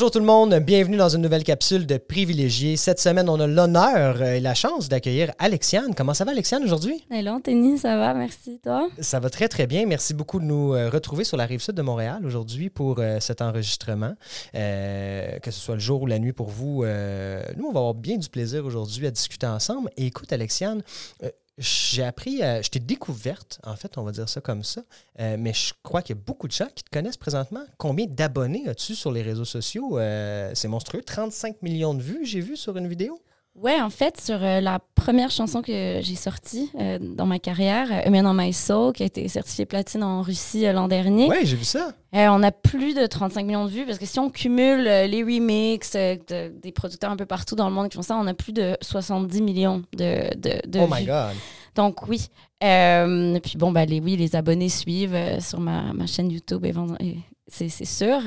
Bonjour tout le monde, bienvenue dans une nouvelle capsule de privilégiés. Cette semaine, on a l'honneur et la chance d'accueillir Alexiane. Comment ça va, Alexiane, aujourd'hui? Hello, Anthony, ça va, merci. Toi? Ça va très, très bien. Merci beaucoup de nous euh, retrouver sur la rive sud de Montréal aujourd'hui pour euh, cet enregistrement. Euh, que ce soit le jour ou la nuit pour vous, nous, on va avoir bien du plaisir aujourd'hui à discuter ensemble. Et écoute, Alexiane, j'ai appris, euh, je t'ai découverte, en fait, on va dire ça comme ça, euh, mais je crois qu'il y a beaucoup de gens qui te connaissent présentement. Combien d'abonnés as-tu sur les réseaux sociaux? Euh, c'est monstrueux, 35 millions de vues, j'ai vu sur une vidéo? Ouais, en fait, sur la première chanson que j'ai sortie dans ma carrière, A Man on My Soul, qui a été certifiée platine en Russie l'an dernier. Ouais, j'ai vu ça. on a plus de 35 millions de vues parce que si on cumule les remixes des producteurs un peu partout dans le monde qui font ça, on a plus de 70 millions de, de, de oh vues. my God. Donc oui. Euh, puis bon, ben, les, oui, les abonnés suivent euh, sur ma, ma, chaîne YouTube, c'est sûr.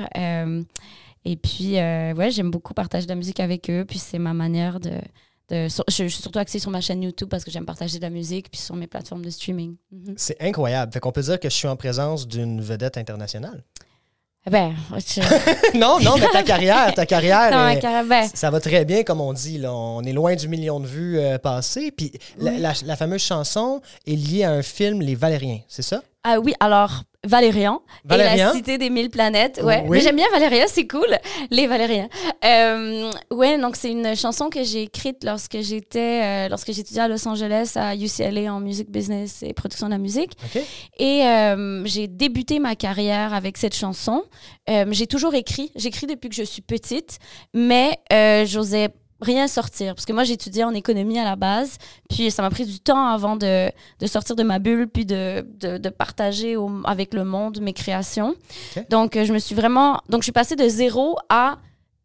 Euh, et puis, ouais, j'aime beaucoup partager de la musique avec eux. Puis c'est ma manière de... de je, suis surtout axée sur ma chaîne YouTube parce que j'aime partager de la musique, puis sur mes plateformes de streaming. Mhm. C'est incroyable. Fait qu'on peut dire que je suis en présence d'une vedette internationale. Ben, non, non, mais ta carrière, ta carrière, ben. ça va très bien, comme on dit. Là. On est loin du million de vues euh, passées. Puis la, fameuse chanson est liée à un film, Les Valériens, c'est ça? Ah oui, alors Valérian, et la cité des mille planètes. Ouais. Mais j'aime bien Valérian, c'est cool. Les Valériens. Euh, ouais, donc c'est une chanson que j'ai écrite lorsque j'étais, euh, lorsque j'étudiais à Los Angeles à UCLA en music business et production de la musique. Et euh, j'ai débuté ma carrière avec cette chanson. Euh, j'ai toujours écrit. J'écris depuis que je suis petite, mais j'osais rien sortir. Parce que moi, j'étudiais en économie à la base. Puis ça m'a pris du temps avant de, de, sortir de ma bulle, puis de, de, de partager avec le monde mes créations. Donc, je me suis vraiment. Donc, je suis passée de zéro à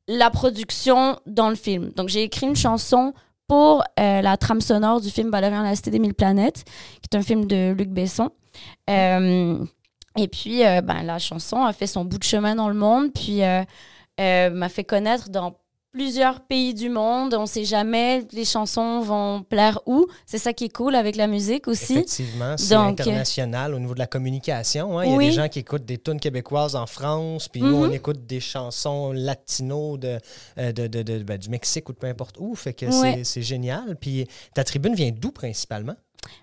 la production dans le film. Donc, j'ai écrit une chanson pour euh, la trame sonore du film Valérian la Cité des Mille Planètes, qui est un film de Luc Besson. Euh, et puis, euh, ben, la chanson a fait son bout de chemin dans le monde, puis m'a fait connaître dans plusieurs pays du monde. On sait jamais les chansons vont plaire où. C'est ça qui est cool avec la musique aussi. Effectivement, c'est international au niveau de la communication. Hein. Il y a des gens qui écoutent des tunes québécoises en France, puis nous, on mhm. écoute des chansons latino de, euh, de, de, ben, du Mexique ou de peu importe où. Fait que c'est génial. Puis ta tribune vient d'où principalement?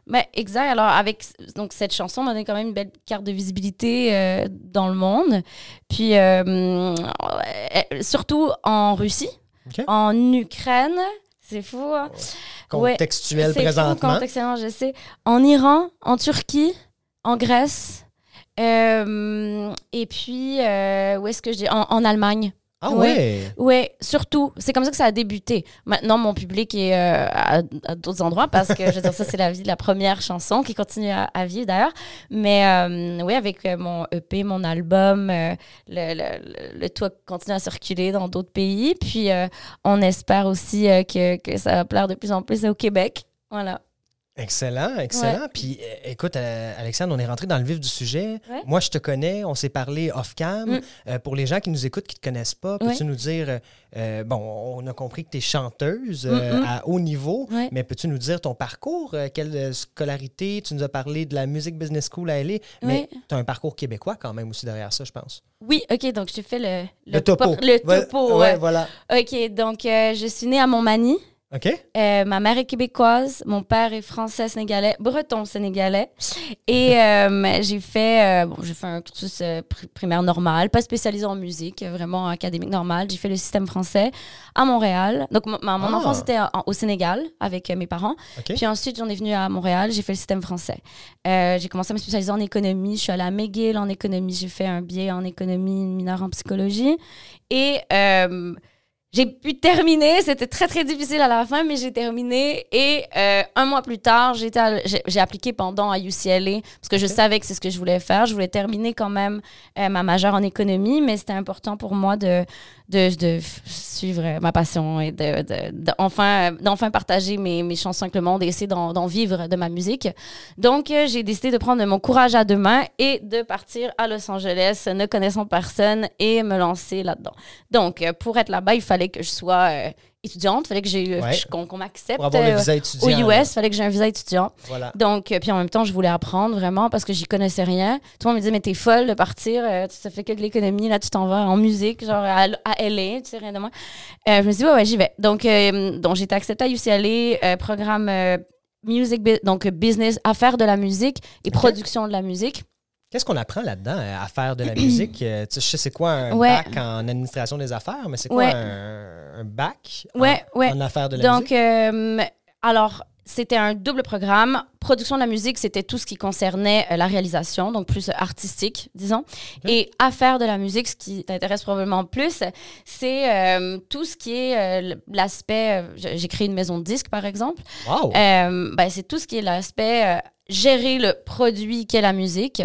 Ben, exact. Alors, avec donc, cette chanson, on a quand même une belle carte de visibilité euh, dans le monde. Puis, euh, euh, surtout en Russie, en Ukraine. C'est fou. Hein? Contextuel présentement. Fou, contextuellement, je sais. En Iran, en Turquie, en Grèce. et puis, où est-ce que je dis en Allemagne. Ah ouais? Ouais, surtout. C'est comme ça que ça a débuté. Maintenant, mon public est euh, à, d'autres endroits parce que, je veux dire, ça, c'est la vie de la première chanson qui continue à, vivre d'ailleurs. Mais euh, oui, avec euh, mon EP, mon album, le, le, le, tout continue à circuler dans d'autres pays. Puis, on espère aussi que, que ça va plaire de plus en plus au Québec. Voilà. Excellent, excellent. Puis euh, écoute, euh, Alexandre, on est rentré dans le vif du sujet. Moi, je te connais, on s'est parlé off-cam. Mm. Euh, pour les gens qui nous écoutent, qui ne te connaissent pas, peux-tu nous dire, bon, on a compris que tu es chanteuse à haut niveau, mais peux-tu nous dire ton parcours, quelle scolarité? Tu nous as parlé de la Music Business School à LA, mais tu as un parcours québécois quand même aussi derrière ça, je pense. Oui, OK, donc je te fais le, le, topo. Le topo, ouais, voilà. OK, donc je suis née à Montmagny. OK. Euh, ma mère est québécoise, mon père est français sénégalais, breton sénégalais. Et euh, j'ai fait, euh, bon, j'ai fait un cursus primaire normal, pas spécialisé en musique, vraiment académique normal. J'ai fait le système français à Montréal. Donc mon ah. enfance était au Sénégal avec mes parents. Puis ensuite j'en ai venu à Montréal, j'ai fait le système français. j'ai commencé à me spécialiser en économie. Je suis allée à McGill en économie. J'ai fait un biais en économie, une mineure en psychologie. Et j'ai pu terminer. C'était très, très difficile à la fin, mais j'ai terminé. Et euh, un mois plus tard, j'ai appliqué pendant à UCLA parce que je savais que c'est ce que je voulais faire. Je voulais terminer quand même euh, ma majeure en économie, mais c'était important pour moi de, de, de, suivre ma passion et de, d'enfin, d'enfin partager mes, mes, chansons avec le monde et essayer d'en, vivre de ma musique. Donc, euh, j'ai décidé de prendre mon courage à deux mains et de partir à Los Angeles, ne connaissant personne, et me lancer là-dedans. Donc, pour être là-bas, il fallait fallait que je sois euh, étudiante, fallait que j'ai qu'on m'accepte Pour avoir le visa étudiant, aux US, fallait que j'ai un visa étudiant. Voilà. Donc puis en même temps, je voulais apprendre vraiment parce que j'y connaissais rien. Tout le monde me disait mais t'es folle de partir, ça fait que de l'économie là, tu t'en vas en musique genre à, LA, tu sais rien de moi. je me suis dit ouais, ouais j'y vais. Donc donc j'ai été acceptée à UCLA, programme music donc business, affaires de la musique et production de la musique. Qu'est-ce qu'on apprend là-dedans euh, à faire de la musique? Euh, tu sais, c'est quoi un bac en administration des affaires, mais c'est quoi un, bac en, affaires de la musique? Donc, euh, alors, c'était un double programme. Production de la musique, c'était tout ce qui concernait la réalisation, donc plus artistique, disons. Et affaires de la musique, ce qui t'intéresse probablement plus, c'est tout ce qui est l'aspect. J'ai créé une maison de disques, par exemple. Wow. Ben, c'est tout ce qui est l'aspect gérer le produit qu'est la musique.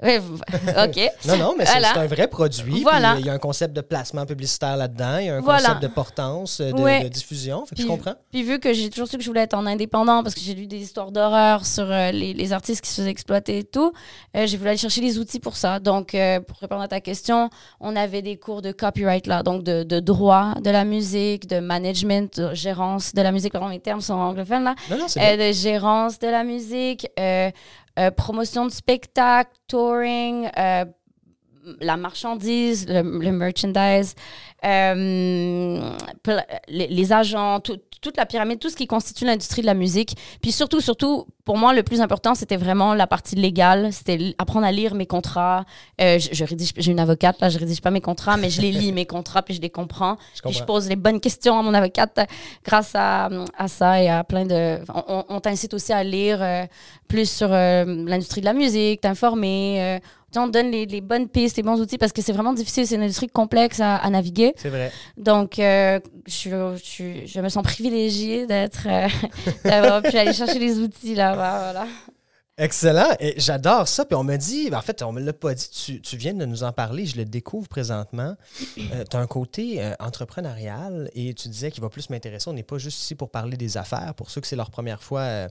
Oui, OK. non, non, mais c'est un vrai produit. Voilà. Il y a un concept de placement publicitaire là-dedans. Il y a un concept de portance, de, de diffusion. Fait que je comprends. Puis vu que j'ai toujours su que je voulais être en indépendant parce que j'ai lu des histoires d'horreur sur euh, les, les, artistes qui se faisaient exploiter et tout, euh, j'ai voulu aller chercher les outils pour ça. Donc, euh, pour répondre à ta question, on avait des cours de copyright là, donc de, de droit de la musique, de management, de gérance de la musique. Pardon, mes termes sont anglophones là. Non, non, c'est De gérance de la musique. Euh, promotion de spectacle, touring, euh, la marchandise, le, merchandise, euh, les, agents, toute la pyramide, tout ce qui constitue l'industrie de la musique. Puis surtout, surtout, pour moi, le plus important, c'était vraiment la partie légale. C'était apprendre à lire mes contrats. Euh, je, rédige, j'ai une avocate, là, je rédige pas mes contrats, mais je les lis, mes contrats, puis je les comprends. Je puis je pose les bonnes questions à mon avocate grâce à, à ça et à plein de... On, t'incite aussi à lire euh, plus sur l'industrie de la musique, t'informer on donne les, bonnes pistes, les bons outils parce que c'est vraiment difficile. C'est une industrie complexe à, naviguer. C'est vrai. Donc, euh, je, je, je, me sens privilégiée d'être, euh, d'avoir pu aller chercher les outils là. Voilà. Excellent. Et j'adore ça. Puis on me dit, en fait, on me l'a pas dit, tu, tu, viens de nous en parler, je le découvre présentement. Euh, tu as un côté entrepreneurial et tu disais qu'il va plus m'intéresser. On n'est pas juste ici pour parler des affaires. Pour ceux que c'est leur première fois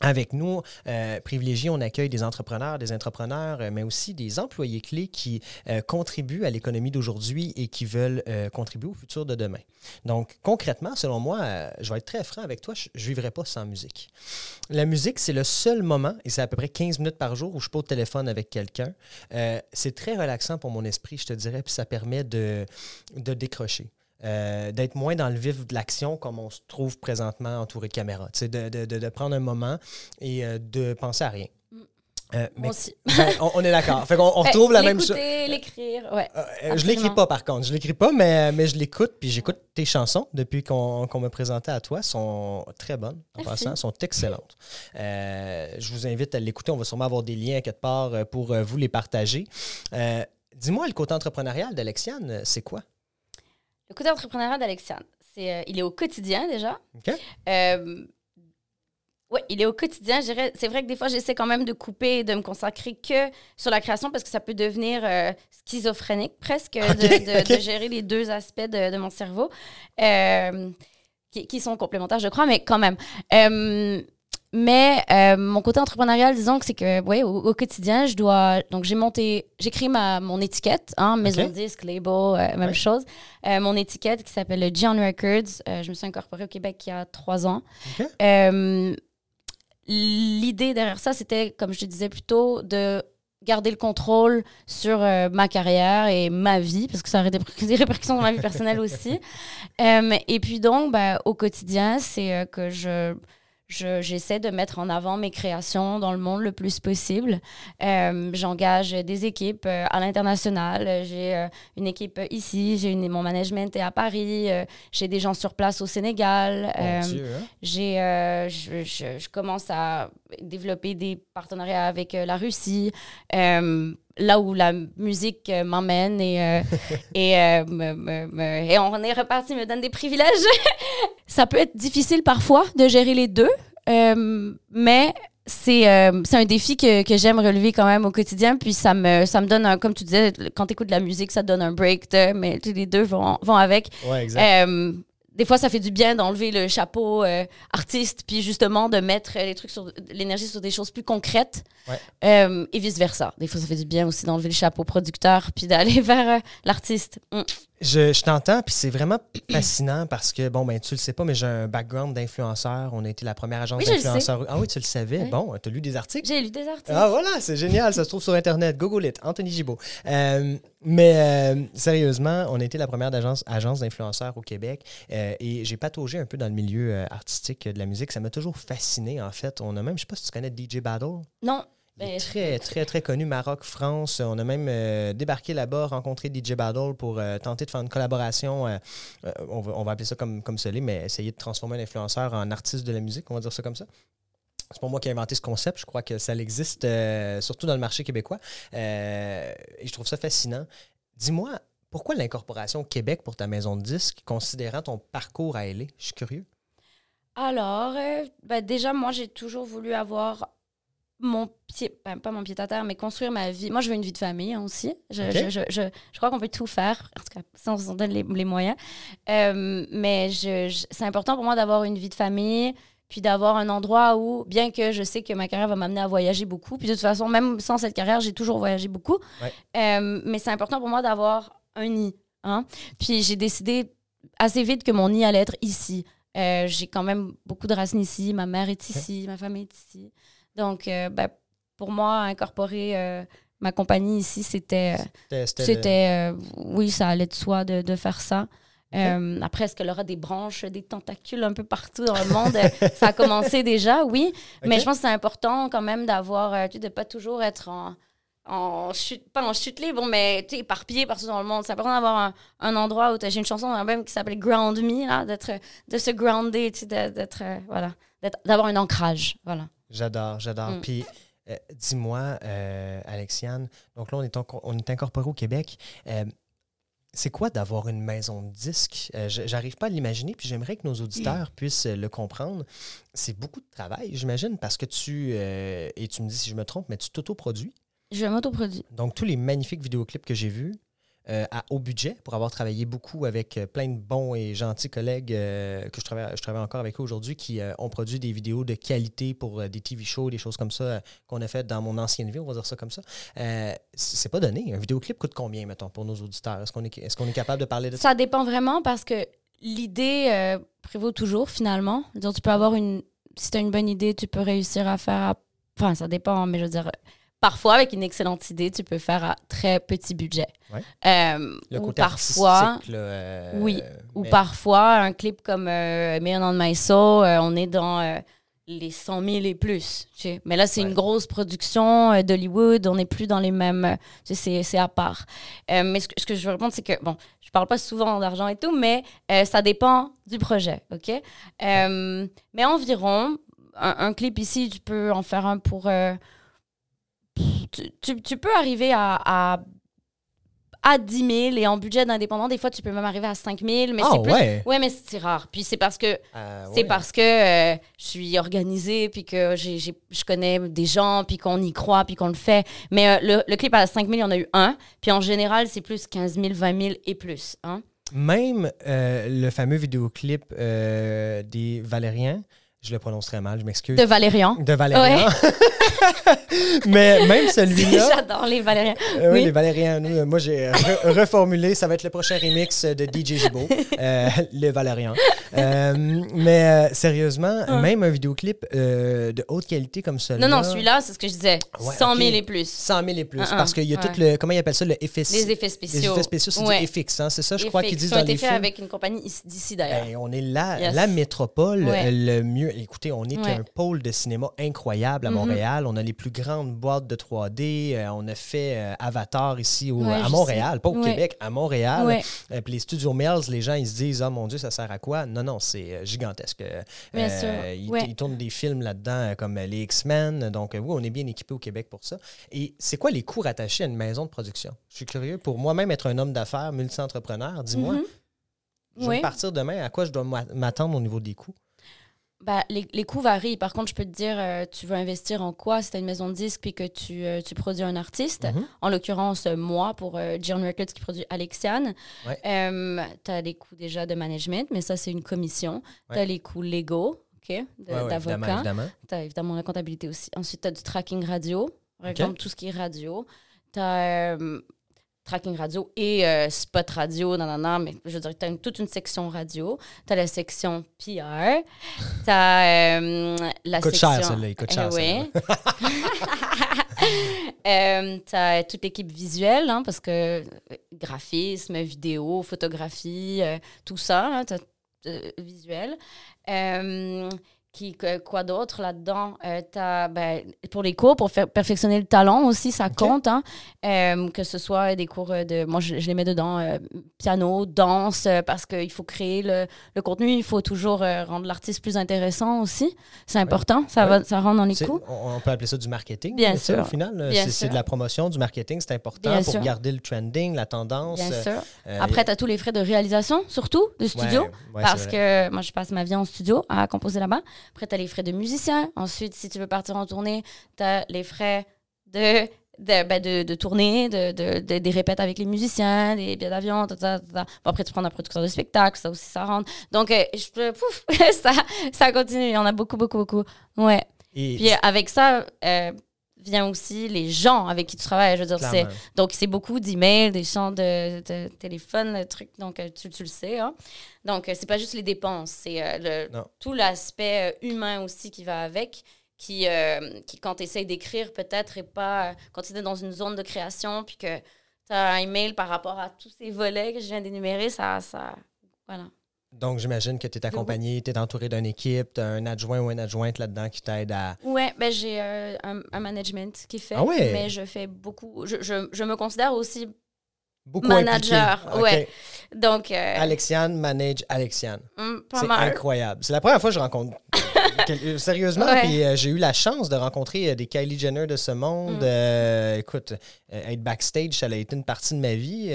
avec nous, euh, privilégiés, on accueille des entrepreneurs, des entrepreneurs, euh, mais aussi des employés clés qui euh, contribuent à l'économie d'aujourd'hui et qui veulent euh, contribuer au futur de demain. Donc, concrètement, selon moi, je vais être très franc avec toi, je ne vivrai pas sans musique. La musique, c'est le seul moment, et c'est à peu près 15 minutes par jour où je peux au téléphone avec quelqu'un. c'est très relaxant pour mon esprit, je te dirais, puis ça permet de, de décrocher. Euh, d'être moins dans le vif de l'action comme on se trouve présentement entouré de caméras. De, de, de, prendre un moment et euh, de penser à rien. Mm. Euh, aussi. Ben, on, est d'accord. Fait on retrouve la même chose. l'écrire, ouais. je l'écris pas par contre. Je l'écris pas, mais, mais je l'écoute. Puis j'écoute tes chansons depuis qu'on me présentait à toi. sont très bonnes, en passant. sont excellentes. je vous invite à l'écouter. On va sûrement avoir des liens quelque part pour vous les partager. Dis-moi, le côté entrepreneurial d'Alexiane, c'est quoi? Le côté entrepreneurial d'Alexiane, c'est, euh, il est au quotidien déjà. OK. Euh, oui, il est au quotidien. C'est vrai que des fois, j'essaie quand même de couper de me consacrer que sur la création parce que ça peut devenir euh, schizophrénique presque de, gérer les deux aspects de, mon cerveau qui, qui, sont complémentaires, je crois, mais quand même. Mais euh, mon côté entrepreneurial, disons que c'est que, ouais, au, quotidien, je dois. Donc, j'ai monté, j'écris ma mon étiquette, hein, maison okay. disque, label, euh, même chose. Euh, mon étiquette qui s'appelle John Records. je me suis incorporée au Québec il y a trois ans. L'idée derrière ça, c'était, comme je te disais plus tôt, de garder le contrôle sur ma carrière et ma vie, parce que ça aurait des, répercussions dans ma vie personnelle aussi. et puis donc, ben, au quotidien, c'est que je j'essaie de mettre en avant mes créations dans le monde le plus possible. Euh, j'engage des équipes euh, à l'international. J'ai euh, une équipe ici, j'ai mon management est à Paris, j'ai des gens sur place au Sénégal. Hein? J'ai, je, je, je, commence à développer des partenariats avec la Russie là où la musique m'emmène et, et, et on est reparti, me donne des privilèges. ça peut être difficile parfois de gérer les deux, euh, mais c'est euh, un défi que, que j'aime relever quand même au quotidien. Puis ça me, ça me donne, un, comme tu disais, quand tu écoutes de la musique, ça te donne un break, mais les deux vont, vont avec. Ouais, exact. Euh, des fois, ça fait du bien d'enlever le chapeau euh, artiste, puis justement de mettre les trucs sur l'énergie sur des choses plus concrètes, euh, et vice versa. Des fois, ça fait du bien aussi d'enlever le chapeau producteur, puis d'aller vers euh, l'artiste. Mm. Je, t'entends, puis c'est vraiment fascinant parce que, bon, ben, tu le sais pas, mais j'ai un background d'influenceur. On a été la première agence d'influenceurs. Ah oui, tu le savais. Bon, tu as lu des articles? J'ai lu des articles. Ah voilà, c'est génial. ça se trouve sur Internet. Google it. Anthony Gibault. Euh, mais euh, sérieusement, on a été la première agence, agence d'influenceurs au Québec euh, et j'ai pataugé un peu dans le milieu artistique de la musique. Ça m'a toujours fasciné, en fait. On a même, je sais pas si tu connais DJ Battle. Non. Ben, très, très, très connu, Maroc, France. On a même euh, débarqué là-bas, rencontré DJ Battle pour euh, tenter de faire une collaboration. Euh, on, va, appeler ça comme, comme cela, mais essayer de transformer un influenceur en artiste de la musique, on va dire ça comme ça. C'est pas moi qui ai inventé ce concept, je crois que ça existe surtout dans le marché québécois. et je trouve ça fascinant. Dis-moi, pourquoi l'incorporation Québec pour ta maison de disques, considérant ton parcours à LA? Je suis curieux. Alors, ben déjà, moi, j'ai toujours voulu avoir mon pied, ben, pas mon pied à terre, mais construire ma vie. Moi, je veux une vie de famille aussi. Je, je, je, je, crois qu'on peut tout faire, en tout cas, si on se donne les, les moyens. Euh, mais c'est important pour moi d'avoir une vie de famille, puis d'avoir un endroit où, bien que je sais que ma carrière va m'amener à voyager beaucoup, puis de toute façon, même sans cette carrière, j'ai toujours voyagé beaucoup. Euh, mais c'est important pour moi d'avoir un nid. Hein? Puis j'ai décidé assez vite que mon nid allait être ici. Euh, j'ai quand même beaucoup de racines ici. Ma mère est ici, ma famille est ici. Donc, euh, ben, pour moi, incorporer euh, ma compagnie ici, c'était. C'était. oui, ça allait de soi de, faire ça. après, est-ce qu'elle aura des branches, des tentacules un peu partout dans le monde? ça a commencé déjà, oui. Mais je pense que c'est important quand même d'avoir, de ne pas toujours être en, en chute, pas en chute libre, mais éparpillé partout dans le monde. C'est important d'avoir un, endroit où j'ai une chanson même qui s'appelle Ground Me, d'être, de se grounder, d'être, voilà, d'avoir un ancrage, voilà. J'adore, j'adore. Mm. Puis, euh, dis-moi, euh, Alexiane, donc là, on est, on est incorporé au Québec. Euh, c'est quoi d'avoir une maison de disques? J'arrive pas à l'imaginer, puis j'aimerais que nos auditeurs puissent le comprendre. C'est beaucoup de travail, j'imagine, parce que tu, et tu me dis si je me trompe, mais tu t'autoproduis? Je m'autoproduis. Donc, tous les magnifiques vidéoclips que j'ai vus, euh, à haut budget pour avoir travaillé beaucoup avec euh, plein de bons et gentils collègues euh, que je travaille, je travaille encore avec eux aujourd'hui qui ont produit des vidéos de qualité pour des TV shows, des choses comme ça qu'on a fait dans mon ancienne vie, on va dire ça comme ça. c'est pas donné. Un vidéoclip coûte combien, mettons, pour nos auditeurs? Est-ce qu'on est, est, qu'on est capable de parler de ça? Ça dépend vraiment parce que l'idée prévaut toujours finalement. Donc, tu peux avoir une. Si tu as une bonne idée, tu peux réussir à faire. Enfin, ça dépend, mais je veux dire parfois, avec une excellente idée, tu peux faire à très petit budget. Euh, ou parfois, euh, oui, ou parfois un clip comme euh, Me on My Soul, euh, on est dans les 100 000 et plus. Tu sais. Mais là, c'est une grosse production d'Hollywood, on n'est plus dans les mêmes. Tu sais, c'est à part. mais ce que, ce que, je veux répondre, c'est que, bon, je parle pas souvent d'argent et tout, mais ça dépend du projet, OK? mais environ, un, un, clip ici, tu peux en faire un pour tu, tu, peux arriver à, à, à 10 000 et en budget d'indépendant, des fois, tu peux même arriver à 5 000. Mais ah, c'est plus... ouais. ouais, mais c'est rare. Puis c'est parce que, euh, c'est parce que euh, je suis organisée, puis que j'ai, je connais des gens, puis qu'on y croit, puis qu'on le fait. Mais euh, le, le, clip à 5 000, il y en a eu un. Puis en général, c'est plus 15 000, 20 000 et plus. Hein? Même le fameux vidéoclip des Valériens, je le prononcerai mal, je m'excuse. De Valérian. De Valérian. Mais même celui-là. J'adore les Valériens. Euh, oui, les Valériens. Euh, moi, j'ai reformulé. Ça va être le prochain remix de DJ Gibo, euh, les Valériens. mais sérieusement, même un vidéoclip de haute qualité comme celui-là. Non, non, celui-là, c'est ce que je disais. 100 000 et plus. 100 000 et plus. parce qu'il y a tout le. Comment ils appellent ça Le effet Les effets spéciaux. Les effets spéciaux, c'est du FX. Hein? C'est ça, je crois qu'ils disent dans les films. fait avec une compagnie d'ici d'ailleurs. Ben, on est là, la métropole, le mieux écoutez, on est qu'un pôle de cinéma incroyable à mhm. Montréal. On a les plus grandes boîtes de 3D. Euh, on a fait euh, Avatar ici au, à Montréal, pas au Québec, à Montréal. Euh, puis les studios Mills, les gens, ils se disent, oh mon Dieu, ça sert à quoi? Non, non, c'est gigantesque. Ils, tournent des films là-dedans comme les X-Men. Donc, oui, on est bien équipé au Québec pour ça. Et c'est quoi les coûts rattachés à une maison de production? Je suis curieux. Pour moi-même être un homme d'affaires, multi-entrepreneur, dis-moi, mhm. je vais partir demain. À quoi je dois m'attendre au niveau des coûts? Bah, les, les, coûts varient. Par contre, je peux te dire, euh, tu veux investir en quoi? Si tu as une maison de disques puis que tu, euh, tu produis un artiste. Mhm. En l'occurrence, moi, pour euh, Records qui produit Alexiane, euh, tu as les coûts déjà de management, mais ça, c'est une commission. Tu as les coûts légaux, OK, d'avocat. tu as évidemment la comptabilité aussi. Ensuite, tu as du tracking radio, par exemple, tout ce qui est radio. Tu as tracking radio et euh, spot radio, nanana, mais je veux dire, tu as toute une section radio, tu as la section PR, tu as euh, la coûte section... cher, celle-là, il coûte cher, euh, oui. euh, tu as toute l'équipe visuelle, hein, parce que graphisme, vidéo, photographie, tout ça, hein, tu as visuel quoi d'autre là-dedans? Euh, ben, pour les cours, pour faire perfectionner le talent aussi, ça compte. Hein? Euh, que ce soit des cours de. Moi, je, les mets dedans euh, piano, danse, parce qu'il faut créer le, le, contenu. Il faut toujours rendre l'artiste plus intéressant aussi. C'est important. Ça, va, ça rentre dans les cours. On peut appeler ça du marketing. Bien sûr. Au final, c'est de la promotion, du marketing. C'est important pour garder le trending, la tendance. Bien sûr. Après, tu as tous les frais de réalisation, surtout, de studio. parce que moi, je passe ma vie en studio à composer là-bas. Après, tu as les frais de musicien. Ensuite, si tu veux partir en tournée, tu as les frais de de, ben de, de, tournée, de, de, des répètes avec les musiciens, des billets d'avion, après, tu prends un producteur de spectacle, ça aussi, ça rentre. Donc, euh, je pouf, ça, ça continue. Il y en a beaucoup, beaucoup, beaucoup. Ouais. Puis avec ça, euh, vient aussi les gens avec qui tu travailles. Je veux dire, c'est, donc c'est beaucoup d'emails, des champs de, de, téléphone, trucs, donc euh, tu, tu, le sais. Hein. Donc, euh, c'est pas juste les dépenses, c'est euh, tout l'aspect humain aussi qui va avec, qui, qui quand tu essaies d'écrire, peut-être, et pas quand tu es dans une zone de création, puis que tu as un email par rapport à tous ces volets que je viens d'énumérer, ça, ça. Voilà. Donc, j'imagine que tu es accompagné, tu es entouré d'une équipe, tu as un adjoint ou une adjointe là-dedans qui t'aide à. Oui, ben, j'ai euh, un, management qui fait. Ah ouais? Mais je fais beaucoup. Je, je, je me considère aussi beaucoup manager. Ouais. Donc. Euh, Alexiane manage Alexiane. Mm, c'est incroyable. C'est la première fois que je rencontre euh, sérieusement, puis euh, j'ai eu la chance de rencontrer euh, des Kylie Jenner de ce monde. Mm. écoute, être backstage, ça a été une partie de ma vie.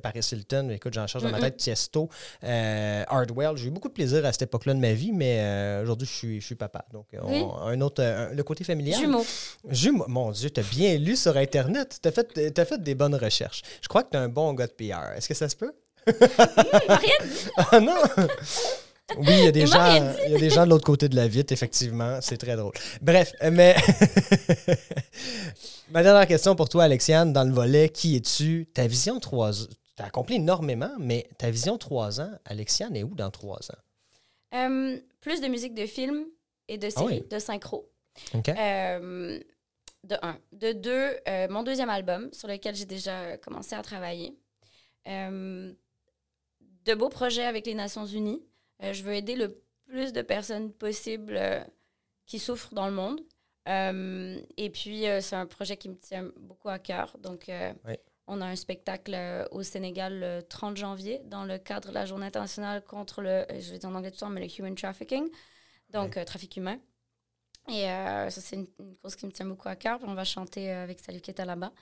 Paris Hilton, écoute, j'en charge dans ma tête. Tiesto, Hardwell. J'ai eu beaucoup de plaisir à cette époque-là de ma vie, mais aujourd'hui, je suis, je suis papa. Donc, un autre, le côté familial. Jumeaux. Jumeaux. Mon Dieu, tu as bien lu sur Internet. Tu as fait, as fait des bonnes recherches. Je crois que tu es un bon gars de PR. Est-ce que ça se peut? Rien ah non! Oui, il y a des, gens, il y a des gens de l'autre côté de la vitre, effectivement. C'est très drôle. Bref, mais ma dernière question pour toi, Alexiane, dans le volet Qui es-tu? Ta vision trois ans. Tu as accompli énormément, mais ta vision trois ans, Alexiane, est où dans trois ans? Euh, Plus de musique de film et de ah séries, de synchro. OK. Euh, de un. De deux, euh, mon deuxième album sur lequel j'ai déjà commencé à travailler. de beaux projets avec les Nations Unies. Euh, je veux aider le plus de personnes possible euh, qui souffrent dans le monde. Euh, et puis, c'est un projet qui me tient beaucoup à cœur. Donc, on a un spectacle au Sénégal le 30 janvier dans le cadre de la Journée internationale contre le, je vais dire en anglais tout le temps, mais le human trafficking, donc trafic humain. Et ça, c'est une, cause qui me tient beaucoup à cœur. on va chanter avec Keta là-bas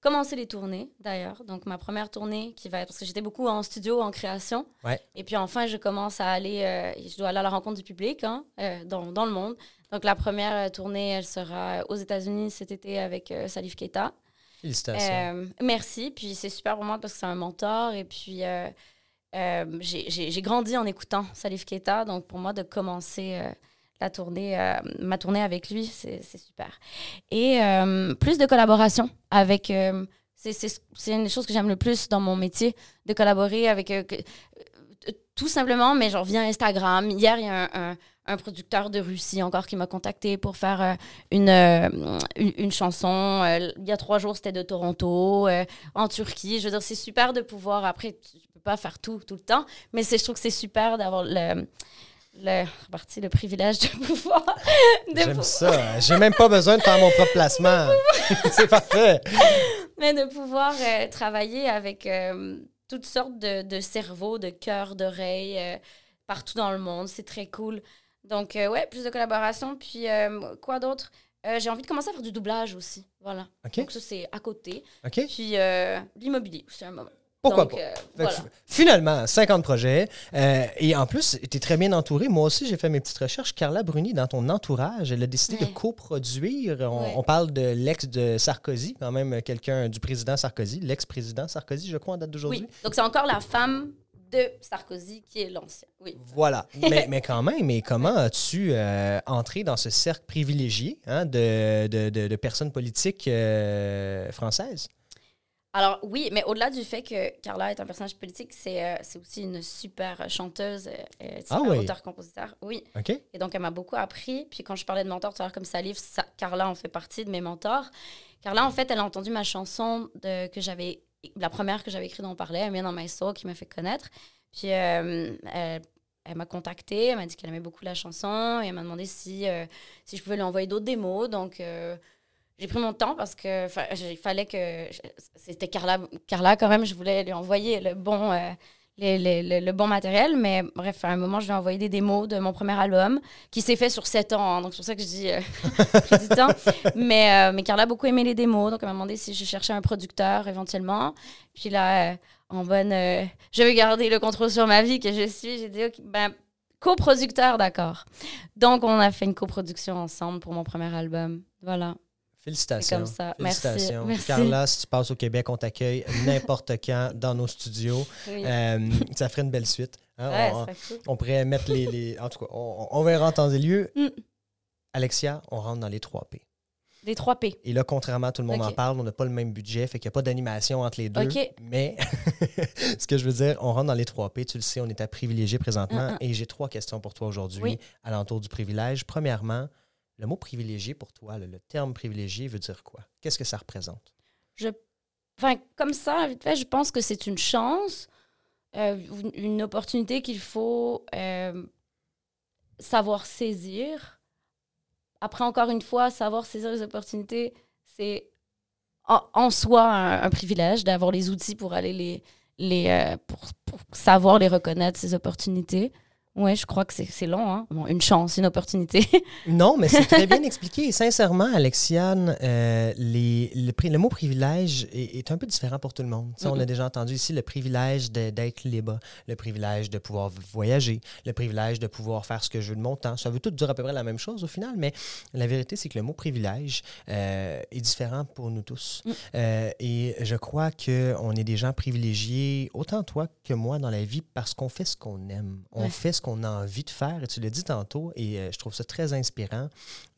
commencer les tournées, d'ailleurs. Donc, ma première tournée qui va être... Parce que j'étais beaucoup en studio, en création. Et puis, enfin, je commence à aller... Euh, je dois aller à la rencontre du public hein, euh, dans, dans, le monde. Donc, la première euh, tournée, elle sera aux États-Unis cet été avec Salif Keita. Félicitations. merci. Puis, c'est super pour moi parce que c'est un mentor. Et puis... j'ai grandi en écoutant Salif Keita, donc pour moi de commencer la tournée, euh, ma tournée avec lui, c'est super. Et euh, plus de collaboration avec. Euh, c'est une des choses que j'aime le plus dans mon métier, de collaborer avec. tout simplement, mais genre via Instagram. Hier, il y a un, un, producteur de Russie encore qui m'a contacté pour faire une, une, chanson. il y a trois jours, c'était de Toronto, en Turquie. Je veux dire, c'est super de pouvoir. Après, tu peux pas faire tout tout le temps, mais je trouve que c'est super d'avoir le le, le privilège de pouvoir. J'aime ça. J'ai même pas besoin de faire mon propre placement. c'est parfait. Mais de pouvoir euh, travailler avec euh, toutes sortes de, de cerveaux, de cœurs, d'oreilles, euh, partout dans le monde. C'est très cool. Donc, ouais, plus de collaboration. Puis, quoi d'autre? j'ai envie de commencer à faire du doublage aussi. Voilà. Donc, ça, c'est à côté. OK. Puis, l'immobilier, c'est un moment. Pourquoi pas? Euh, finalement, 50 projets. Euh, et en plus, tu es très bien entouré. Moi aussi, j'ai fait mes petites recherches. Carla Bruni, dans ton entourage, elle a décidé de coproduire. On, on, parle de l'ex de Sarkozy, quand même quelqu'un du président Sarkozy, l'ex-président Sarkozy, je crois, en date d'aujourd'hui. Oui, donc c'est encore la femme de Sarkozy qui est l'ancien. Oui. Voilà. mais, mais, quand même, mais comment as-tu euh, entré dans ce cercle privilégié hein, de, de, de, personnes politiques françaises? Alors oui, mais au-delà du fait que Carla est un personnage politique, c'est euh, aussi une super chanteuse, euh, euh super ah auteur-compositeur. Oui. OK. Et donc, elle m'a beaucoup appris. Puis quand je parlais de mentor, tout à l'heure, comme ça livre, Carla en fait partie de mes mentors. Carla, en fait, elle a entendu ma chanson de, que j'avais, la première que j'avais écrite dont on parlait, elle dans My Soul, qui m'a fait connaître. Puis euh, elle, elle m'a contactée, elle m'a dit qu'elle aimait beaucoup la chanson et elle m'a demandé si, si je pouvais lui envoyer d'autres démos. Donc j'ai pris mon temps parce que il fallait que c'était Carla Carla quand même je voulais lui envoyer le bon euh, le, bon matériel mais bref à un moment je lui ai envoyé des démos de mon premier album qui s'est fait sur sept ans hein, donc c'est pour ça que je dis euh, du temps. Mais euh, mais Carla a beaucoup aimé les démos donc elle m'a demandé si je cherchais un producteur éventuellement. Puis là en bonne je vais garder le contrôle sur ma vie que je suis j'ai dit OK, ben coproducteur d'accord. Donc on a fait une coproduction ensemble pour mon premier album. Voilà Félicitations. Comme ça. Félicitations. Merci. Carla, si tu passes au Québec, on t'accueille n'importe quand dans nos studios. Euh, ça ferait une belle suite. Hein. on, pourrait mettre les, En tout cas, on, verra en temps et lieu. Mm. Alexia, on rentre dans les 3 P. Les 3 P. Et là, contrairement à tout le monde en parle, on n'a pas le même budget, fait qu'il n'y a pas d'animation entre les deux. Mais ce que je veux dire, on rentre dans les 3 P. Tu le sais, on est à privilégier présentement. Et j'ai trois questions pour toi aujourd'hui à l'entour du privilège. Premièrement, le mot privilégié pour toi, le, terme privilégié veut dire quoi? Qu'est-ce que ça représente? Je, enfin, comme ça, vite fait, je pense que c'est une chance, euh, une opportunité qu'il faut euh, savoir saisir. Après, encore une fois, savoir saisir les opportunités, c'est en, soi un, privilège d'avoir les outils pour aller les, les euh, pour, savoir les reconnaître, ces opportunités. Oui, je crois que c'est long. Hein? une chance, une opportunité. non, mais c'est très bien expliqué. sincèrement, Alexiane, euh, les, le, mot privilège est, un peu différent pour tout le monde. On a déjà entendu ici le privilège d'être libre, le privilège de pouvoir voyager, le privilège de pouvoir faire ce que je veux de mon temps. Ça veut tout dire à peu près la même chose au final, mais la vérité, c'est que le mot privilège euh, est différent pour nous tous. Mm. Euh, et je crois qu'on est des gens privilégiés, autant toi que moi, dans la vie, parce qu'on fait ce qu'on aime. On fait ce qu'on on a envie de faire. Et tu l'as dit tantôt, et euh, je trouve ça très inspirant.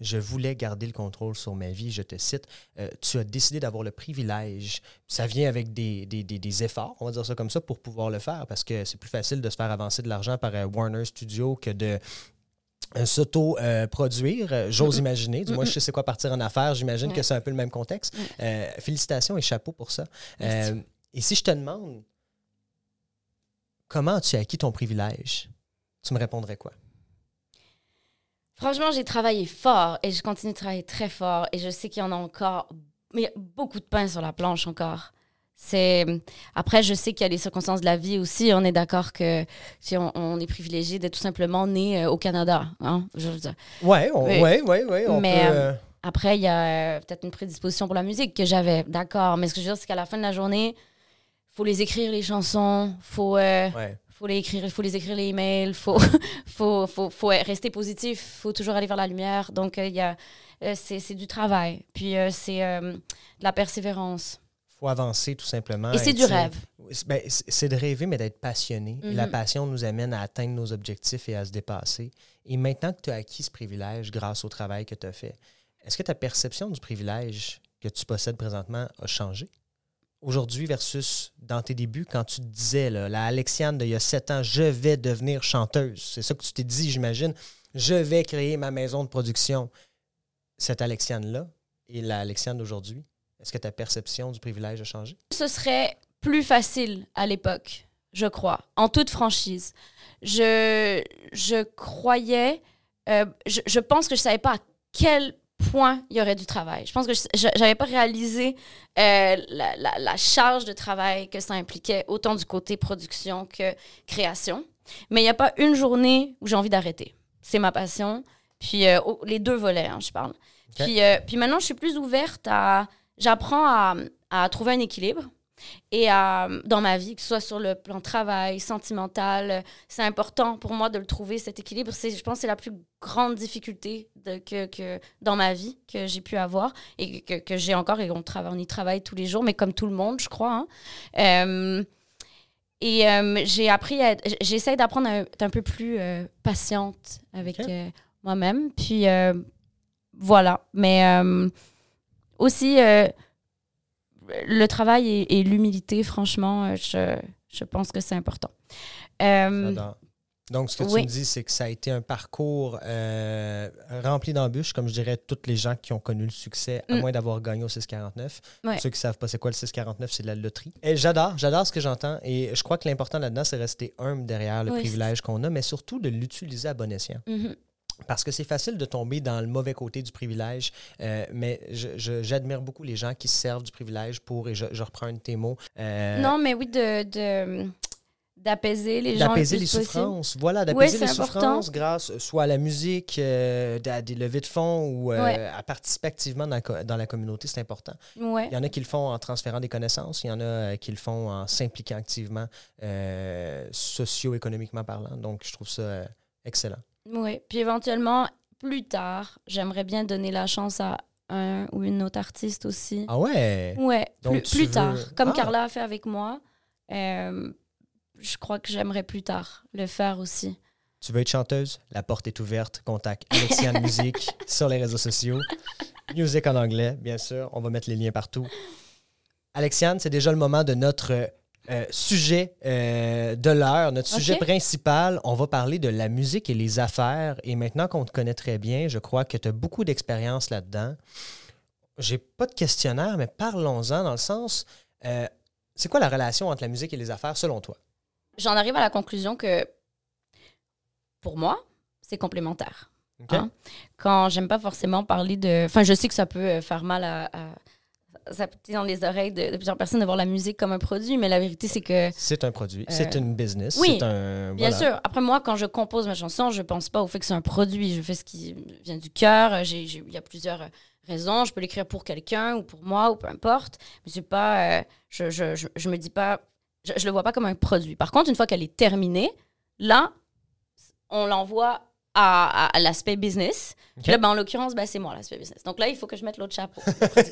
Je voulais garder le contrôle sur ma vie. Je te cite, euh, tu as décidé d'avoir le privilège. Ça vient avec des, des, efforts, on va dire ça comme ça, pour pouvoir le faire, parce que c'est plus facile de se faire avancer de l'argent par euh, Warner Studio que de s'auto-produire, j'ose imaginer. Du moins, je sais c'est quoi partir en affaires. J'imagine que c'est un peu le même contexte. félicitations et chapeau pour ça. et si je te demande, comment as-tu acquis ton privilège? Tu me répondrais quoi? Franchement, j'ai travaillé fort et je continue de travailler très fort et je sais qu'il y en a encore, mais il y a beaucoup de pain sur la planche encore. C'est après, je sais qu'il y a les circonstances de la vie aussi. On est d'accord que si on, est privilégié d'être tout simplement né euh, au Canada, hein. Je veux dire. Ouais, ouais, ouais, ouais, mais euh, euh, après, il y a peut-être une prédisposition pour la musique que j'avais, d'accord. Mais ce que je veux dire, c'est qu'à la fin de la journée, faut les écrire les chansons, faut faut les écrire, il faut les écrire les emails, faut, faut, faut, faut, rester positif, faut toujours aller vers la lumière. Donc, il euh, y euh, c'est, du travail, puis euh, c'est de la persévérance. faut avancer tout simplement. Et c'est du rêve. Ben, c'est de rêver, mais d'être passionné. la mhm. passion nous amène à atteindre nos objectifs et à se dépasser. Et maintenant que tu as acquis ce privilège grâce au travail que tu as fait, est-ce que ta perception du privilège que tu possèdes présentement a changé? Aujourd'hui versus dans tes débuts, quand tu te disais, la Alexiane d'il y a sept ans, je vais devenir chanteuse. C'est ça que tu t'es dit, j'imagine. Je vais créer ma maison de production. Cette Alexiane-là et la Alexiane d'aujourd'hui, est-ce que ta perception du privilège a changé? Ce serait plus facile à l'époque, je crois, en toute franchise. Je, je croyais, euh, je, pense que je ne savais pas à quel point il y aurait du travail. Je pense que je n'avais pas réalisé euh, la, charge de travail que ça impliquait, autant du côté production que création. Mais il n'y a pas une journée où j'ai envie d'arrêter. C'est ma passion. Puis euh, les deux volets, hein, je parle. Puis, euh, puis maintenant, je suis plus ouverte à... J'apprends à, à, trouver un équilibre et dans ma vie, que ce soit sur le plan travail, sentimental. C'est important pour moi de le trouver, cet équilibre. Je pense que c'est la plus grande difficulté de, que, que, dans ma vie que j'ai pu avoir et que, que j'ai encore. Et on, travaille, on y travaille tous les jours, mais comme tout le monde, je crois. Hein. Euh, et euh, j'ai appris à J'essaie d'apprendre à être un peu plus euh, patiente avec moi-même. Puis voilà. Mais aussi le travail et, l'humilité, franchement, euh, je, je, pense que c'est important. Euh, donc, ce que tu me dis, c'est que ça a été un parcours euh, rempli d'embûches, comme je dirais, toutes les gens qui ont connu le succès, à mm. moins d'avoir gagné au 649. Pour ceux qui ne savent pas c'est quoi le 649, c'est de la loterie. Et j'adore, j'adore ce que j'entends. Et je crois que l'important là-dedans, c'est rester humble derrière le privilège qu'on a, mais surtout de l'utiliser à bon escient. Mm-hmm. Parce que c'est facile de tomber dans le mauvais côté du privilège, euh, mais j'admire beaucoup les gens qui se servent du privilège pour, et je, reprends un de tes mots. Euh, non, mais oui, de, d'apaiser les gens. D'apaiser les souffrances. Voilà, d'apaiser les souffrances grâce soit à la musique, euh, à des levées de fonds ou à participer activement dans, dans la communauté, c'est important. Il y en a qui le font en transférant des connaissances, il y en a qui le font en s'impliquant activement, socio-économiquement parlant. Donc, je trouve ça excellent. Oui, puis éventuellement, plus tard, j'aimerais bien donner la chance à un ou une autre artiste aussi. Ah ouais? Ouais, plus, tard. Comme ah. Carla a fait avec moi, euh, je crois que j'aimerais plus tard le faire aussi. Tu veux être chanteuse? La porte est ouverte. Contacte Alexiane Musique sur les réseaux sociaux. Musique en anglais, bien sûr. On va mettre les liens partout. Alexiane, c'est déjà le moment de notre euh, sujet euh, de l'heure, notre sujet principal, on va parler de la musique et les affaires. Et maintenant qu'on te connaît très bien, je crois que tu as beaucoup d'expérience là-dedans. J'ai pas de questionnaire, mais parlons-en dans le sens, euh, c'est quoi la relation entre la musique et les affaires selon toi? J'en arrive à la conclusion que, pour moi, c'est complémentaire. Hein? Quand j'aime pas forcément parler de... Enfin, je sais que ça peut faire mal à ça peut dans les oreilles de, plusieurs personnes de voir la musique comme un produit, mais la vérité, c'est que. C'est un produit. c'est euh, une business. Oui. bien sûr. Après, moi, quand je compose ma chanson, je pense pas au fait que c'est un produit. Je fais ce qui vient du cœur. Il y a plusieurs raisons. Je peux l'écrire pour quelqu'un ou pour moi ou peu importe. Mais c'est pas. Euh, je, je, je, je, me dis pas. Je, je le vois pas comme un produit. Par contre, une fois qu'elle est terminée, là, on l'envoie à, l'aspect business. là, ben, en l'occurrence, ben, c'est moi l'aspect business. Donc là, il faut que je mette l'autre chapeau.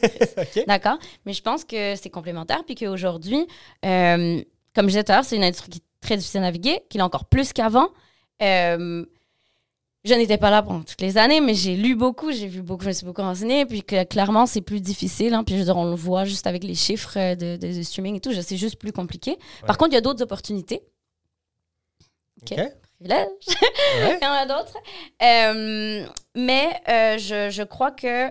D'accord? Mais je pense que c'est complémentaire, puis qu'aujourd'hui, euh, comme je disais tout à l'heure, c'est une industrie qui est très difficile à naviguer, qui est encore plus qu'avant. Euh, je n'étais pas là pendant toutes les années, mais j'ai lu beaucoup, j'ai vu beaucoup, je me suis beaucoup renseignée, puis que clairement, c'est plus difficile. Hein, puis je veux dire, on le voit juste avec les chiffres de, de, streaming et tout, c'est juste plus compliqué. Par contre, il y a d'autres opportunités. OK village. Il y en a d'autres. Euh, mais euh, je, je, crois que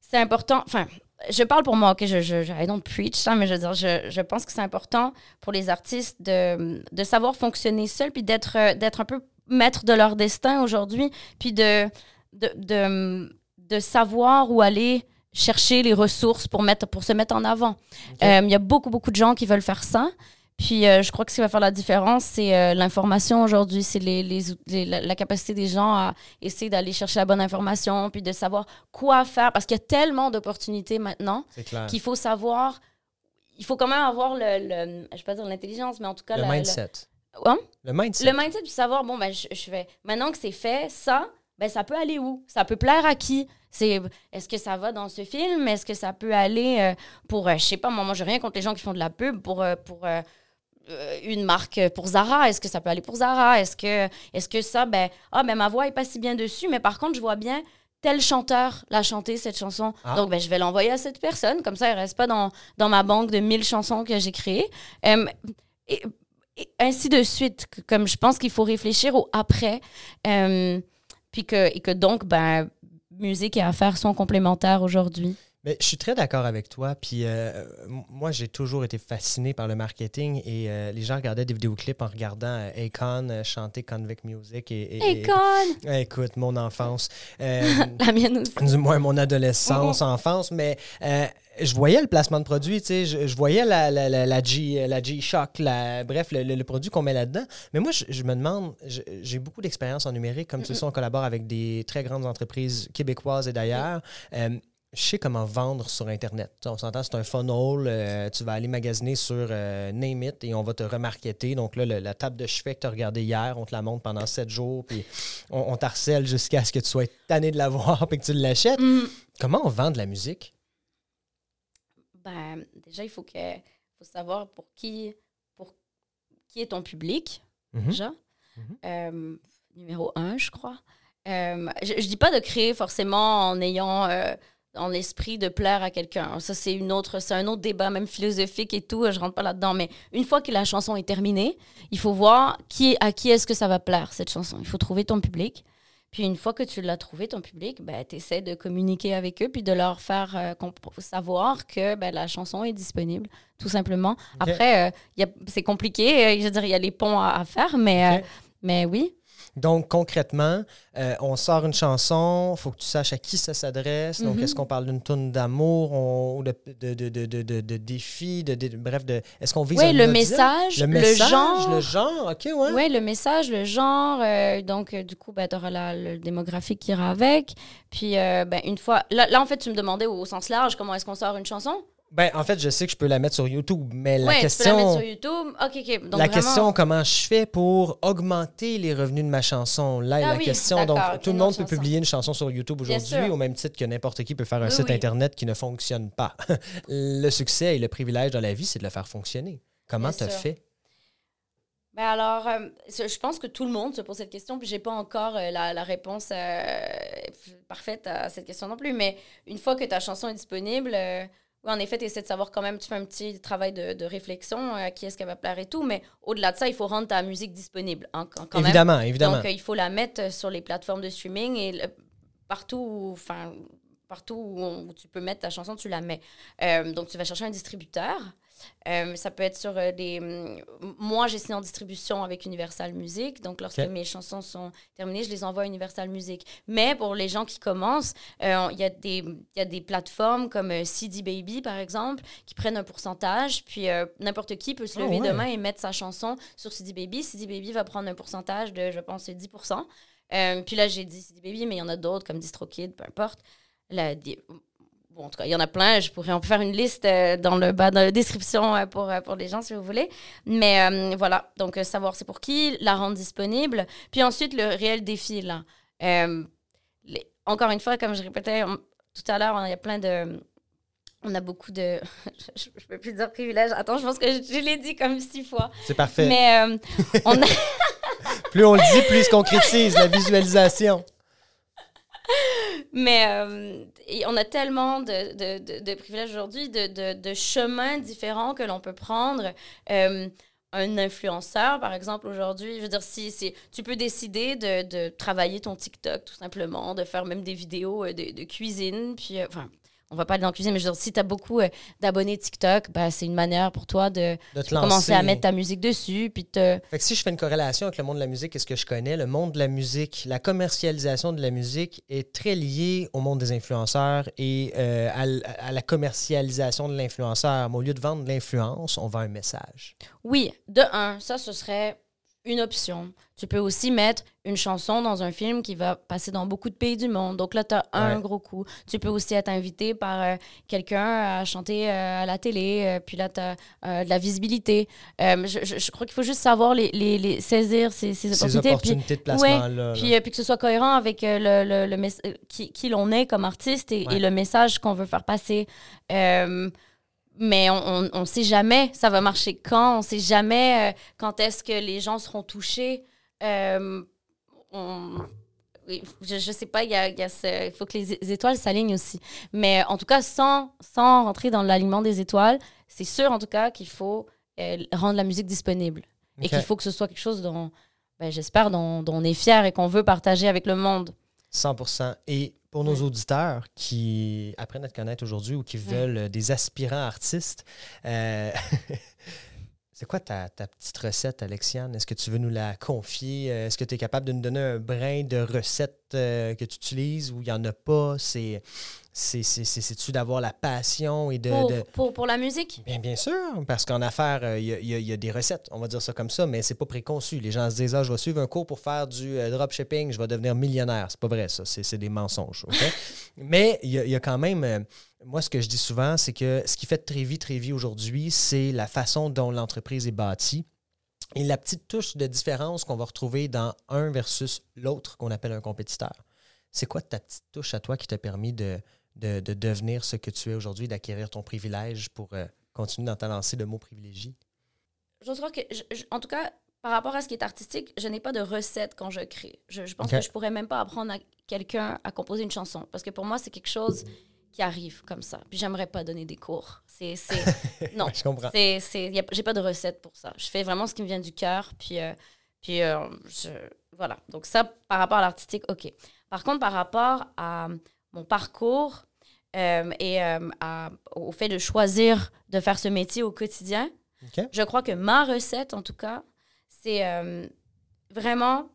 c'est important. Enfin, je parle pour moi, ok, je, je, I don't preach, mais je veux dire, je, je pense que c'est important pour les artistes de, de savoir fonctionner seuls, puis d'être, d'être un peu maître de leur destin aujourd'hui, puis de, de, de, de, savoir où aller chercher les ressources pour, mettre, pour se mettre en avant. Euh, il y a beaucoup, beaucoup de gens qui veulent faire ça. Puis euh, je crois que ce qui va faire la différence, c'est euh, l'information aujourd'hui, c'est les, les, la, capacité des gens à essayer d'aller chercher la bonne information, puis de savoir quoi faire, parce qu'il y a tellement d'opportunités maintenant qu'il faut savoir, il faut quand même avoir le, le je vais pas dire l'intelligence, mais en tout cas le mindset. Le, hein? le mindset. Le mindset, puis savoir, bon, ben, je, je fais, maintenant que c'est fait, ça, ben, ça peut aller où? Ça peut plaire à qui? C'est est-ce que ça va dans ce film? Est-ce que ça peut aller euh, pour, je sais pas, moi, moi, j'ai rien contre les gens qui font de la pub pour, pour une marque pour Zara, est-ce que ça peut aller pour Zara? Est-ce que, est que ça, ben, ah, ben, ma voix est pas si bien dessus, mais par contre, je vois bien tel chanteur l'a chanté, cette chanson. Ah. Donc, ben, je vais l'envoyer à cette personne. Comme ça, elle reste pas dans, dans ma banque de 1000 chansons que j'ai créées. Euh, et, ainsi de suite. Comme je pense qu'il faut réfléchir au après. Euh, puis que, et que donc, ben, musique et affaires sont complémentaires aujourd'hui je suis très d'accord avec toi. Puis euh, moi, j'ai toujours été fasciné par le marketing et euh, les gens regardaient des vidéoclips en regardant euh, Akon chanter Convict Music. Et, Akon! écoute, mon enfance. La mienne aussi. Du moins, mon adolescence, mm-hmm. enfance. Mais je voyais le placement de produit, tu sais, je, voyais la, la, la, G, la G-Shock, bref, le, produit qu'on met là-dedans. Mais moi, je, me demande, j'ai beaucoup d'expérience en numérique, comme tu sais, on collabore avec des très grandes entreprises québécoises et d'ailleurs. Je sais comment vendre sur Internet. on s'entend, c'est un funnel. Euh, tu vas aller magasiner sur euh, Name It et on va te remarketer. Donc là, la table de chevet que tu as regardée hier, on te la montre pendant sept jours, puis on, t'harcèle jusqu'à ce que tu sois tanné de la voir et que tu l'achètes. Mm. Comment on vend de la musique? Ben, déjà, il faut, que, faut savoir pour qui, pour qui est ton public, mm-hmm. déjà. Mm-hmm. Euh, numéro un, je crois. je, ne dis pas de créer forcément en ayant en esprit de plaire à quelqu'un. Ça, c'est une autre, c'est un autre débat, même philosophique et tout. Je rentre pas là-dedans. Mais une fois que la chanson est terminée, il faut voir qui, à qui est-ce que ça va plaire, cette chanson. Il faut trouver ton public. Puis une fois que tu l'as trouvé, ton public, ben, tu essaies de communiquer avec eux puis de leur faire euh, savoir que ben, la chanson est disponible, tout simplement. Après, euh, c'est compliqué. Euh, je veux dire, il y a les ponts à, faire, mais, mais oui. Donc, concrètement, euh, on sort une chanson, il faut que tu saches à qui ça s'adresse. Donc, est-ce mhm. qu'on parle d'une tonne d'amour ou de, de, de, de, de défi, de, bref, de, est-ce qu'on vise Oui, le message, le, genre. Le genre, OK, ouais. Oui, le message, le genre. Euh, donc, euh, du coup, ben, tu auras la, le démographique qui ira avec. Puis, ben, une fois... Là, là, en fait, tu me demandais au sens large comment est-ce qu'on sort une chanson? Ben, en fait, je sais que je peux la mettre sur YouTube, mais la question. Tu peux la mettre sur YouTube. OK, OK. Donc, la question, comment je fais pour augmenter les revenus de ma chanson? Là, ah la question. Donc, tout le monde peut publier une chanson sur YouTube aujourd'hui, au même titre que n'importe qui peut faire un site Internet qui ne fonctionne pas. le succès et le privilège dans la vie, c'est de le faire fonctionner. Comment tu as fait? Ben alors, euh, je pense que tout le monde se pose cette question, puis j'ai pas encore euh, la, réponse euh, parfaite à cette question non plus. Mais une fois que ta chanson est disponible, oui, en effet, tu essaies de savoir quand même, tu fais un petit travail de, réflexion, à qui est-ce qu'elle va plaire et tout, mais au-delà de ça, il faut rendre ta musique disponible. Hein, quand, évidemment, évidemment. Donc, il faut la mettre sur les plateformes de streaming et partout, enfin, partout où, tu peux mettre ta chanson, tu la mets. donc, tu vas chercher un distributeur. Euh, ça peut être sur euh, des. Mm, moi, j'ai signé en distribution avec Universal Music. Donc, lorsque mes chansons sont terminées, je les envoie à Universal Music. Mais pour les gens qui commencent, euh, il y, a des, y a des plateformes comme CD Baby, par exemple, qui prennent un pourcentage. Puis, n'importe qui peut se ah lever demain et mettre sa chanson sur CD Baby. CD Baby va prendre un pourcentage de, je pense, 10% Puis là, j'ai dit CD Baby, mais il y en a d'autres comme DistroKid, peu importe. La, en tout cas, il y en a plein. Je pourrais en faire une liste euh, dans le bas de la description euh, pour, euh, pour les gens si vous voulez. Mais voilà, donc savoir c'est pour qui, la rendre disponible. Puis ensuite, le réel défi, là. encore une fois, comme je répétais tout à l'heure, il y a plein de. On a beaucoup de. je ne peux plus dire privilèges. Attends, je pense que je, l'ai dit comme six fois. C'est parfait. Mais on a. plus on le dit, plus se concrétise, la visualisation. Mais euh, on a tellement de, de, de, privilèges aujourd'hui, de, chemins différents que l'on peut prendre. Euh, un influenceur, par exemple, aujourd'hui, je veux dire, si, si tu peux décider de, travailler ton TikTok, tout simplement, de faire même des vidéos euh, de, cuisine, puis, enfin, on va pas aller dans la cuisine, mais je veux dire, si tu as beaucoup euh, d'abonnés TikTok, ben, c'est une manière pour toi de, commencer à mettre ta musique dessus. Puis te... Fait que si je fais une corrélation avec le monde de la musique et ce que je connais, le monde de la musique, la commercialisation de la musique est très liée au monde des influenceurs et euh, à, la commercialisation de l'influenceur. Au lieu de vendre de l'influence, on vend un message. Oui, de un, ça, ce serait une option. Tu peux aussi mettre une chanson dans un film qui va passer dans beaucoup de pays du monde. Donc là, tu as un gros coup. Tu peux aussi être invité par euh, quelqu'un à chanter euh, à la télé. Euh, puis là, tu as de la visibilité. Je, je, crois qu'il faut juste savoir les, les, saisir ces, ces opportunités. opportunités puis, de placement. puis, puis, que ce soit cohérent avec le, le, le qui, qui l'on est comme artiste et, et le message qu'on veut faire passer mais on ne sait jamais ça va marcher quand, on ne sait jamais euh, quand est-ce que les gens seront touchés. Euh, je ne sais pas, il y a, y a faut que les étoiles s'alignent aussi. Mais en tout cas, sans, sans rentrer dans l'alignement des étoiles, c'est sûr en tout cas qu'il faut euh, rendre la musique disponible. Et qu'il faut que ce soit quelque chose dont, ben, j'espère, dont, dont on est fier et qu'on veut partager avec le monde. 100 Et pour nos auditeurs qui apprennent à te connaître aujourd'hui ou qui veulent euh, des aspirants artistes, euh, c'est quoi ta, petite recette, Alexiane? Est-ce que tu veux nous la confier? Euh, est-ce que tu es capable de nous donner un brin de recette que tu utilises ou il n'y en a pas? C'est c'est-tu d'avoir la passion et de pour, pour, la musique? Bien, bien sûr, parce qu'en affaires, euh, il y, a des recettes, on va dire ça comme ça, mais c'est pas préconçu. Les gens se disent, ah, je vais suivre un cours pour faire du euh, dropshipping, je vais devenir millionnaire. C'est pas vrai, ça. C'est des mensonges. mais il y, a quand même. Euh, moi, ce que je dis souvent, c'est que ce qui fait très vite, très vite aujourd'hui, c'est la façon dont l'entreprise est bâtie. Et la petite touche de différence qu'on va retrouver dans un versus l'autre qu'on appelle un compétiteur. C'est quoi ta petite touche à toi qui t'a permis de, de, devenir ce que tu es aujourd'hui, d'acquérir ton privilège pour euh, continuer dans ta lancée de mots privilégiés? Je crois que, en tout cas, par rapport à ce qui est artistique, je n'ai pas de recette quand je crée. Je, pense que je pourrais même pas apprendre à quelqu'un à composer une chanson parce que pour moi, c'est quelque chose qui arrive comme ça. Puis j'aimerais pas donner des cours. C'est, non. je comprends. C'est, j'ai pas de recette pour ça. Je fais vraiment ce qui me vient du cœur. Puis, euh, puis euh, voilà. Donc ça, par rapport à l'artistique, ok. Par contre, par rapport à mon parcours, euh, et euh, au fait de choisir de faire ce métier au quotidien. Je crois que ma recette, en tout cas, c'est euh, vraiment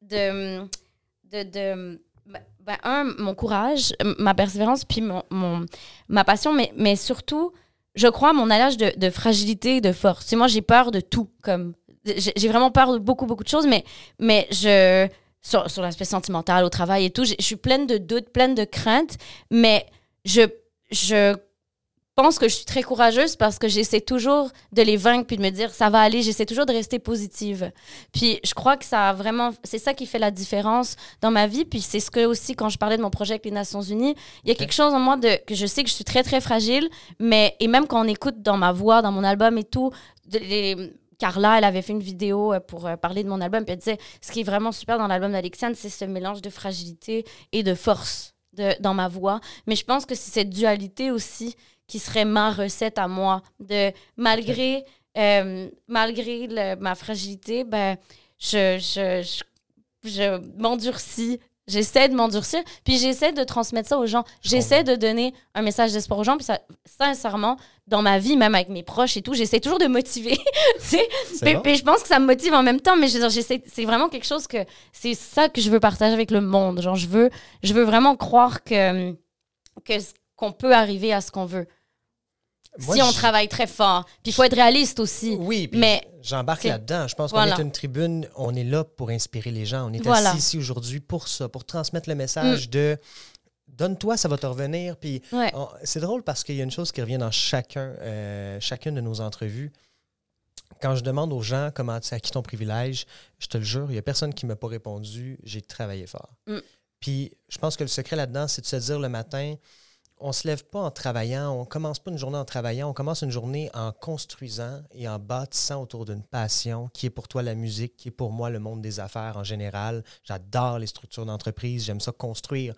de, de, de ben, un, mon courage, ma persévérance, puis mon, mon, ma passion, mais, mais surtout, je crois mon alliage de, de fragilité de force. moi, j'ai peur de tout. comme J'ai vraiment peur de beaucoup, beaucoup de choses, mais, mais je, sur, sur l'aspect sentimental, au travail et tout. Je suis pleine de doutes, pleine de craintes, mais je, je pense que je suis très courageuse parce que j'essaie toujours de les vaincre puis de me dire ça va aller. J'essaie toujours de rester positive. Puis je crois que ça a vraiment, c'est ça qui fait la différence dans ma vie. Puis c'est ce que aussi quand je parlais de mon projet avec les Nations Unies, il y a quelque chose en moi de que je sais que je suis très très fragile, mais et même quand on écoute dans ma voix, dans mon album et tout, les, Carla, elle avait fait une vidéo euh, pour euh, parler de mon album. Puis elle disait ce qui est vraiment super dans l'album d'Alexiane, c'est ce mélange de fragilité et de force de, dans ma voix. Mais je pense que c'est cette dualité aussi qui serait ma recette à moi. De malgré, euh, malgré ma fragilité, ben, je, je, je, je m'endurcis J'essaie de m'endurcir, puis j'essaie de transmettre ça aux gens. J'essaie de donner un message d'espoir aux gens, puis ça, sincèrement, dans ma vie, même avec mes proches et tout, j'essaie toujours de motiver. puis, je pense que ça me motive en même temps, mais j'essaie, c'est vraiment quelque chose que c'est ça que je veux partager avec le monde. Genre, je veux, je veux vraiment croire que que qu'on peut arriver à ce qu'on veut si on travaille très fort. Puis il faut être réaliste aussi. Oui, mais j'embarque là-dedans. Je pense qu'on est une tribune, on est là pour inspirer les gens. On est assis ici aujourd'hui pour ça, pour transmettre le message mm. de donne-toi, ça va te revenir. Puis c'est drôle parce qu'il y a une chose qui revient dans chacun, euh, chacune de nos entrevues. Quand je demande aux gens comment tu as acquis ton privilège, je te le jure, il n'y a personne qui ne m'a pas répondu j'ai travaillé fort. Mm. Puis je pense que le secret là-dedans, c'est de se dire le matin on se lève pas en travaillant, on commence pas une journée en travaillant, on commence une journée en construisant et en bâtissant autour d'une passion qui est pour toi la musique, qui est pour moi le monde des affaires en général. J'adore les structures d'entreprise, j'aime ça construire.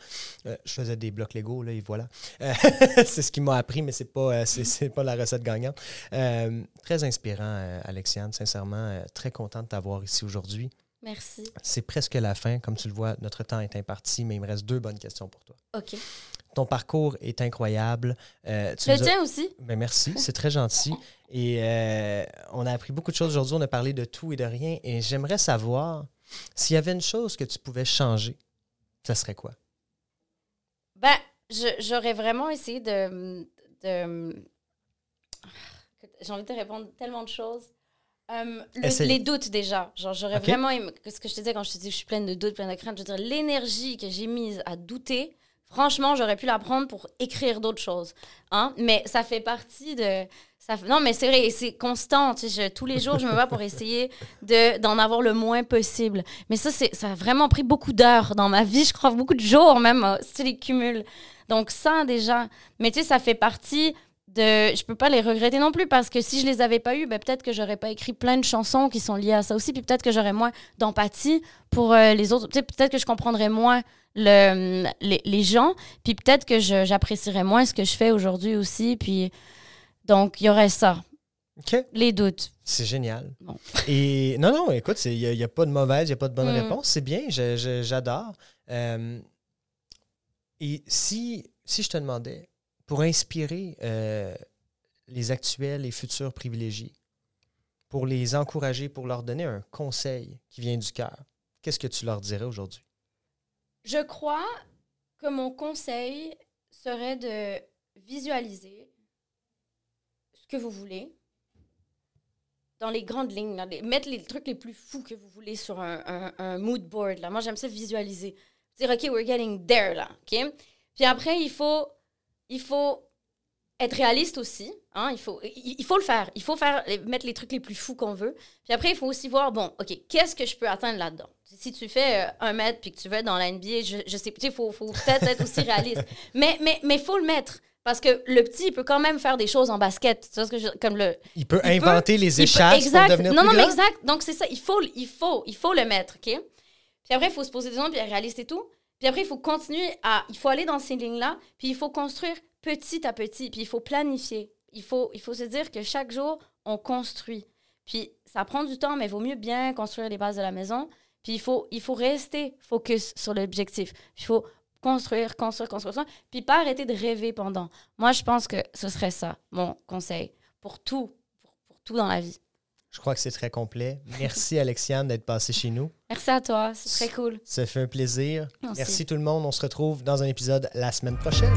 Euh, je faisais des blocs Lego, là, et voilà. Euh, c'est ce qui m'a appris, mais c'est pas, euh, c'est, pas la recette gagnante. très inspirant, Alexiane, sincèrement, très content de t'avoir ici aujourd'hui. Merci. C'est presque la fin. Comme tu le vois, notre temps est imparti, mais il me reste deux bonnes questions pour toi. OK. Ton parcours est incroyable. Euh, tu le tiens aussi? Ben merci, c'est très gentil. Et euh, on a appris beaucoup de choses aujourd'hui. On a parlé de tout et de rien. Et j'aimerais savoir s'il y avait une chose que tu pouvais changer, ça serait quoi? Ben, j'aurais vraiment essayé de. J'ai envie de te répondre tellement de choses. Euh, les doutes déjà. Genre, j'aurais vraiment Ce que je te disais quand je te dis que je suis pleine de doutes, pleine de craintes, je veux dire, l'énergie que j'ai mise à douter, franchement, j'aurais pu la prendre pour écrire d'autres choses. Hein? Mais ça fait partie de. Ça, non, mais c'est vrai, c'est constant. Tu sais, tous les jours, je me bats pour essayer de, d'en avoir le moins possible. Mais ça, c'est, ça a vraiment pris beaucoup d'heures dans ma vie, je crois, beaucoup de jours même, si tu les cumules. Donc, ça, déjà. Mais tu sais, ça fait partie de. Je peux pas les regretter non plus parce que si je les avais pas eu, ben, peut-être que j'aurais pas écrit plein de chansons qui sont liées à ça aussi. Puis peut-être que j'aurais moins d'empathie pour euh, les autres. Peut-être que je comprendrais moins le, les, les gens. Puis peut-être que j'apprécierais moins ce que je fais aujourd'hui aussi. Puis donc, il y aurait ça. Les doutes. C'est génial. Et non, non, écoute, il n'y a, pas de mauvaise, il n'y a pas de bonne mm. réponse. C'est bien, j'adore. Euh, et si, si je te demandais, pour inspirer euh, les actuels et futurs privilégiés, pour les encourager, pour leur donner un conseil qui vient du cœur, qu'est-ce que tu leur dirais aujourd'hui? Je crois que mon conseil serait de visualiser ce que vous voulez dans les grandes lignes, mettre les trucs les plus fous que vous voulez sur un, mood board. Là. Moi, j'aime ça visualiser. Dire, OK, we're getting there, là. OK? Puis après, il faut, il faut être réaliste aussi. Hein? Il, faut, il, faut le faire. Il faut faire, mettre les trucs les plus fous qu'on veut. Puis après, il faut aussi voir, bon, OK, qu'est-ce que je peux atteindre là-dedans? Si tu fais euh, un mètre puis que tu veux être dans la NBA, je, je sais, il faut, faut peut-être être aussi réaliste. Mais il mais, mais faut le mettre. Parce que le petit, il peut quand même faire des choses en basket. Tu vois ce que je, comme le, il peut inventer les échasses exact. pour devenir Non, non, mais exact. Donc, c'est ça. Il faut, il, faut, il faut le mettre, OK? Puis après, il faut se poser des questions, puis être réaliste et tout. Puis après, il faut continuer à... Il faut aller dans ces lignes-là, puis il faut construire petit à petit, puis il faut planifier. Il faut, il faut se dire que chaque jour, on construit. Puis ça prend du temps, mais il vaut mieux bien construire les bases de la maison. Puis il faut, il faut rester focus sur l'objectif. Il faut construire, construire, construire, construire, puis pas arrêter de rêver pendant. Moi, je pense que ce serait ça, mon conseil, pour tout, pour, tout dans la vie. Je crois que c'est très complet. Merci, Alexiane, d'être passée chez nous. Merci à toi, c'est très cool. Ça fait un plaisir. Merci tout le monde. On se retrouve dans un épisode la semaine prochaine.